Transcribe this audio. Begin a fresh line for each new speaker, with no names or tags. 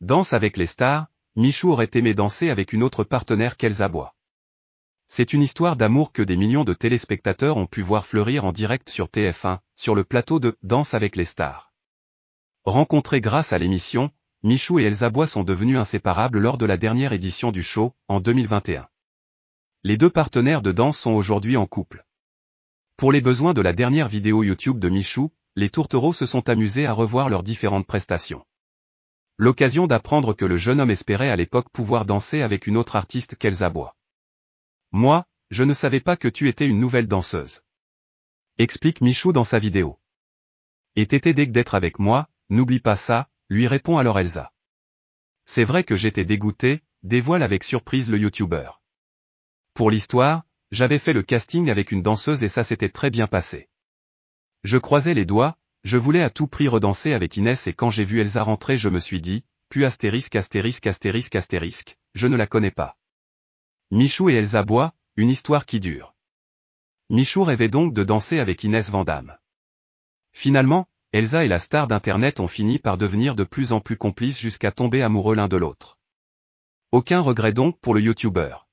Danse avec les stars, Michou aurait aimé danser avec une autre partenaire qu'Elsa Bois. C'est une histoire d'amour que des millions de téléspectateurs ont pu voir fleurir en direct sur TF1, sur le plateau de Danse avec les stars. Rencontrés grâce à l'émission, Michou et Elsa Bois sont devenus inséparables lors de la dernière édition du show, en 2021. Les deux partenaires de danse sont aujourd'hui en couple. Pour les besoins de la dernière vidéo YouTube de Michou, les tourtereaux se sont amusés à revoir leurs différentes prestations. L'occasion d'apprendre que le jeune homme espérait à l'époque pouvoir danser avec une autre artiste qu'Elsa Bois. Moi, je ne savais pas que tu étais une nouvelle danseuse. Explique Michou dans sa vidéo. Et t'étais dès d'être avec moi, n'oublie pas ça, lui répond alors Elsa. C'est vrai que j'étais dégoûté, dévoile avec surprise le youtubeur. Pour l'histoire, j'avais fait le casting avec une danseuse et ça s'était très bien passé. Je croisais les doigts, je voulais à tout prix redanser avec Inès et quand j'ai vu Elsa rentrer je me suis dit, puis astérisque astérisque astérisque astérisque, je ne la connais pas. Michou et Elsa Bois, une histoire qui dure. Michou rêvait donc de danser avec Inès Vandamme. Finalement, Elsa et la star d'Internet ont fini par devenir de plus en plus complices jusqu'à tomber amoureux l'un de l'autre. Aucun regret donc pour le youtubeur.